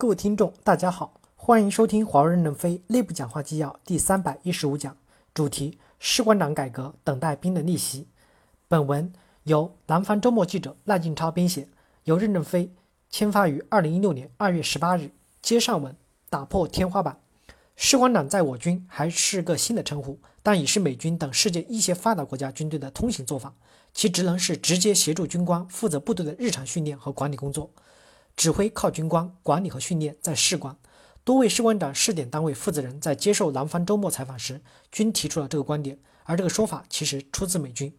各位听众，大家好，欢迎收听华为任正非内部讲话纪要第三百一十五讲，主题：士官长改革等待兵的逆袭。本文由南方周末记者赖静超编写，由任正非签发于二零一六年二月十八日。接上文，打破天花板。士官长在我军还是个新的称呼，但已是美军等世界一些发达国家军队的通行做法。其职能是直接协助军官负责部队的日常训练和管理工作，指挥靠军官，管理和训练在士官。多位士官长试点单位负责人在接受南方周末采访时，均提出了这个观点。而这个说法其实出自美军。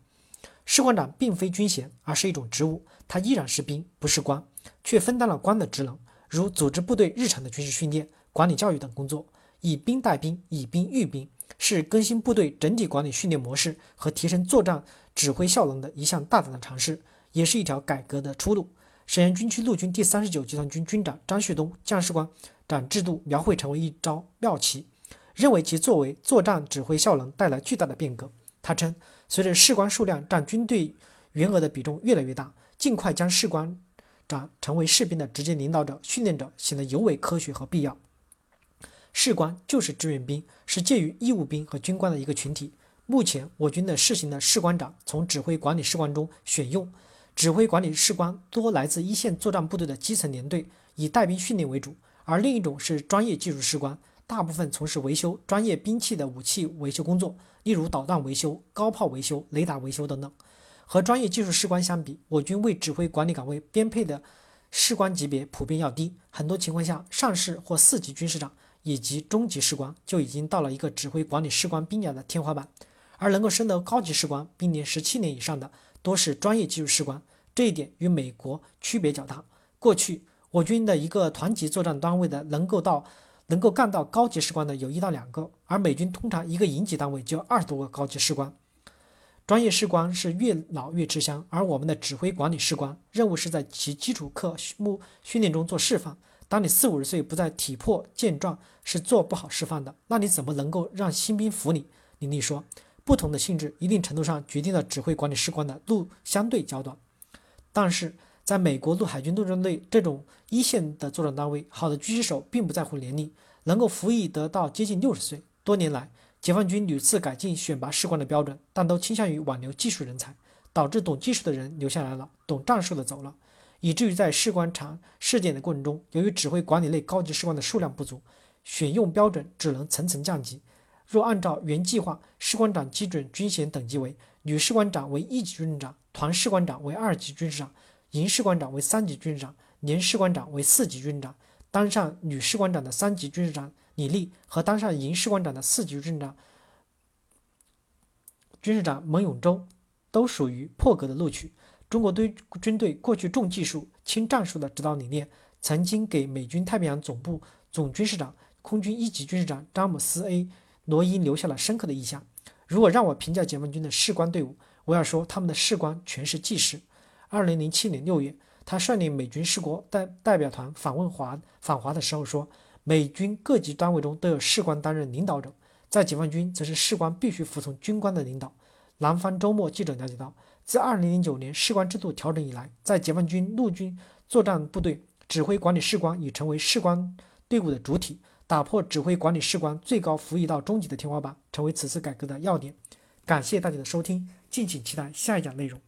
士官长并非军衔，而是一种职务，他依然是兵，不是官，却分担了官的职能，如组织部队日常的军事训练、管理教育等工作。以兵带兵，以兵育兵，是更新部队整体管理训练模式和提升作战指挥效能的一项大胆的尝试，也是一条改革的出路。沈阳军区陆军第三十九集团军军长张旭东将士官长制度描绘成为一招妙棋，认为其作为作战指挥效能带来巨大的变革。他称，随着士官数量占军队员额的比重越来越大，尽快将士官长成为士兵的直接领导者、训练者，显得尤为科学和必要。士官就是志愿兵，是介于义务兵和军官的一个群体。目前我军的试行的士官长从指挥管理士官中选用，指挥管理士官多来自一线作战部队的基层连队，以带兵训练为主；而另一种是专业技术士官，大部分从事维修专业兵器的武器维修工作，例如导弹维修、高炮维修、雷达维修等等。和专业技术士官相比，我军为指挥管理岗位编配的士官级别普遍要低，很多情况下，上士或四级军士长。以及中级士官就已经到了一个指挥管理士官兵涯的天花板，而能够升得高级士官，并年十七年以上的，多是专业技术士官。这一点与美国区别较大。过去我军的一个团级作战单位的能够到能够干到高级士官的有一到两个，而美军通常一个营级单位就二十多个高级士官。专业士官是越老越吃香，而我们的指挥管理士官任务是在其基础课目训练中做示范。当你四五十岁不再体魄健壮，是做不好示范的。那你怎么能够让新兵服你？林立说，不同的性质一定程度上决定了指挥管理士官的路相对较短。但是，在美国陆海军陆战队这种一线的作战单位，好的狙击手并不在乎年龄，能够服役得到接近六十岁。多年来，解放军屡次改进选拔士官的标准，但都倾向于挽留技术人才，导致懂技术的人留下来了，懂战术的走了。以至于在士官场试点的过程中，由于指挥管理类高级士官的数量不足，选用标准只能层层降级。若按照原计划，士官长基准军衔等级为：女士官长为一级军长，团士官长为二级军士长，营士官长为三级军师长，连士官长为四级军长。当上女士官长的三级军士长李丽和当上营士官长的四级军长军士长蒙永洲，都属于破格的录取。中国队军队过去重技术轻战术的指导理念，曾经给美军太平洋总部总军事长、空军一级军事长詹姆斯 ·A· 罗伊留下了深刻的印象。如果让我评价解放军的士官队伍，不要说他们的士官全是技师。二零零七年六月，他率领美军士国代代表团访问华访华的时候说，美军各级单位中都有士官担任领导者，在解放军则是士官必须服从军官的领导。南方周末记者了解到。自2009年士官制度调整以来，在解放军陆军作战部队指挥管理士官已成为士官队伍的主体，打破指挥管理士官最高服役到中级的天花板，成为此次改革的要点。感谢大家的收听，敬请期待下一讲内容。